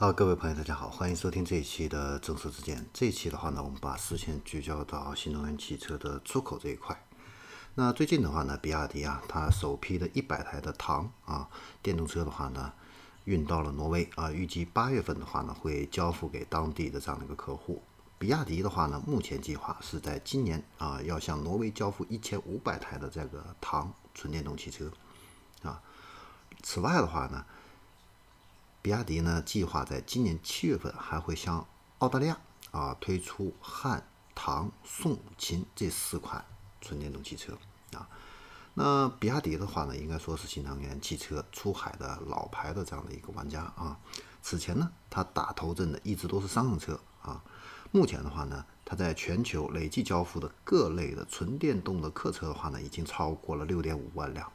好，各位朋友，大家好，欢迎收听这一期的正说之见。这一期的话呢，我们把视线聚焦到新能源汽车的出口这一块。那最近的话呢，比亚迪啊，它首批的一百台的唐啊电动车的话呢，运到了挪威啊，预计八月份的话呢，会交付给当地的这样的一个客户。比亚迪的话呢，目前计划是在今年啊，要向挪威交付一千五百台的这个唐纯电动汽车啊。此外的话呢，比亚迪呢，计划在今年七月份还会向澳大利亚啊推出汉、唐、宋、秦这四款纯电动汽车啊。那比亚迪的话呢，应该说是新能源汽车出海的老牌的这样的一个玩家啊。此前呢，它打头阵的一直都是商用车啊。目前的话呢，它在全球累计交付的各类的纯电动的客车的话呢，已经超过了六点五万辆。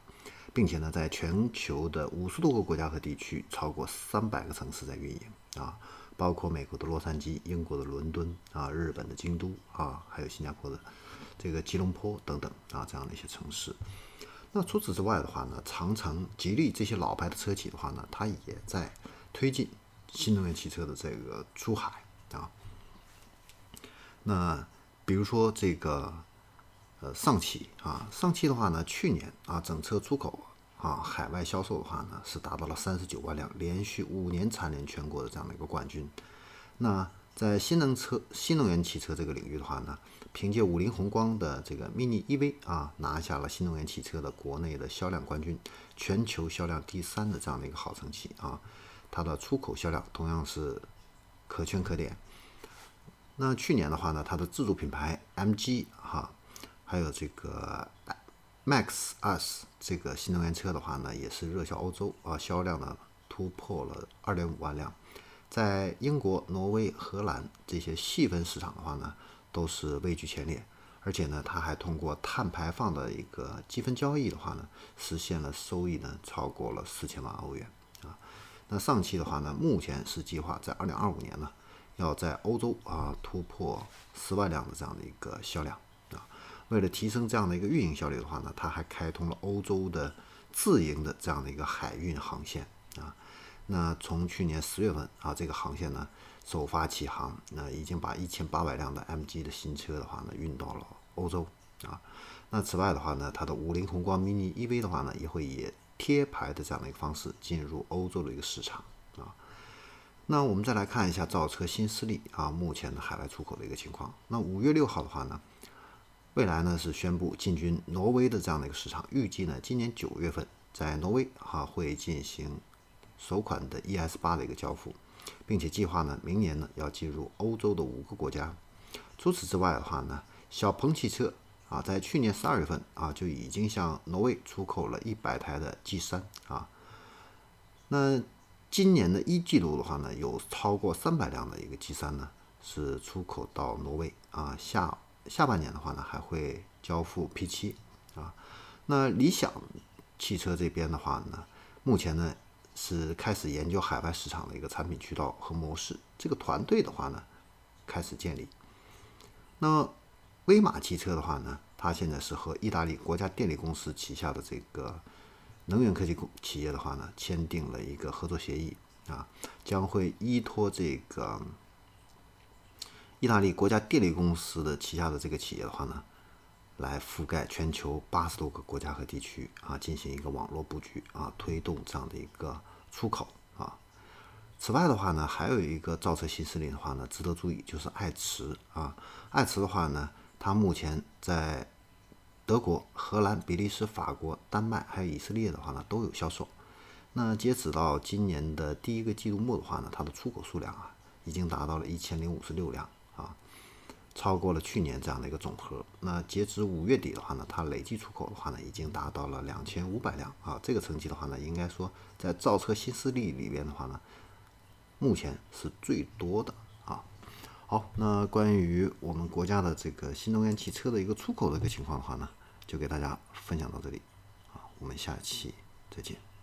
并且呢，在全球的五十多个国家和地区，超过三百个城市在运营啊，包括美国的洛杉矶、英国的伦敦啊、日本的京都啊，还有新加坡的这个吉隆坡等等啊这样的一些城市。那除此之外的话呢，长城、吉利这些老牌的车企的话呢，它也在推进新能源汽车的这个出海啊。那比如说这个。呃，上汽啊，上汽的话呢，去年啊，整车出口啊，海外销售的话呢，是达到了三十九万辆，连续五年蝉联全国的这样的一个冠军。那在新能车、新能源汽车这个领域的话呢，凭借五菱宏光的这个 mini EV 啊，拿下了新能源汽车的国内的销量冠军，全球销量第三的这样的一个好成绩啊。它的出口销量同样是可圈可点。那去年的话呢，它的自主品牌 MG 哈。还有这个 Max US 这个新能源车的话呢，也是热销欧洲啊，销量呢突破了二点五万辆，在英国、挪威、荷兰这些细分市场的话呢，都是位居前列。而且呢，它还通过碳排放的一个积分交易的话呢，实现了收益呢超过了四千万欧元啊。那上汽的话呢，目前是计划在二零二五年呢，要在欧洲啊突破十万辆的这样的一个销量。为了提升这样的一个运营效率的话呢，它还开通了欧洲的自营的这样的一个海运航线啊。那从去年十月份啊，这个航线呢首发起航，那已经把一千八百辆的 MG 的新车的话呢运到了欧洲啊。那此外的话呢，它的五菱宏光 mini EV 的话呢，也会以贴牌的这样的一个方式进入欧洲的一个市场啊。那我们再来看一下造车新势力啊，目前的海外出口的一个情况。那五月六号的话呢？未来呢是宣布进军挪威的这样的一个市场，预计呢今年九月份在挪威哈会进行首款的 ES 八的一个交付，并且计划呢明年呢要进入欧洲的五个国家。除此之外的话呢，小鹏汽车啊在去年十二月份啊就已经向挪威出口了一百台的 G 三啊，那今年的一季度的话呢，有超过三百辆的一个 G 三呢是出口到挪威啊下。下半年的话呢，还会交付 P7 啊。那理想汽车这边的话呢，目前呢是开始研究海外市场的一个产品渠道和模式。这个团队的话呢，开始建立。那威马汽车的话呢，它现在是和意大利国家电力公司旗下的这个能源科技企业的话呢，签订了一个合作协议啊，将会依托这个。意大利国家电力公司的旗下的这个企业的话呢，来覆盖全球八十多个国家和地区啊，进行一个网络布局啊，推动这样的一个出口啊。此外的话呢，还有一个造车新势力的话呢，值得注意，就是爱驰啊。爱驰的话呢，它目前在德国、荷兰、比利时、法国、丹麦还有以色列的话呢，都有销售。那截止到今年的第一个季度末的话呢，它的出口数量啊，已经达到了一千零五十六辆。啊，超过了去年这样的一个总和。那截止五月底的话呢，它累计出口的话呢，已经达到了两千五百辆啊。这个成绩的话呢，应该说在造车新势力里边的话呢，目前是最多的啊。好，那关于我们国家的这个新能源汽车的一个出口的一个情况的话呢，就给大家分享到这里啊。我们下期再见。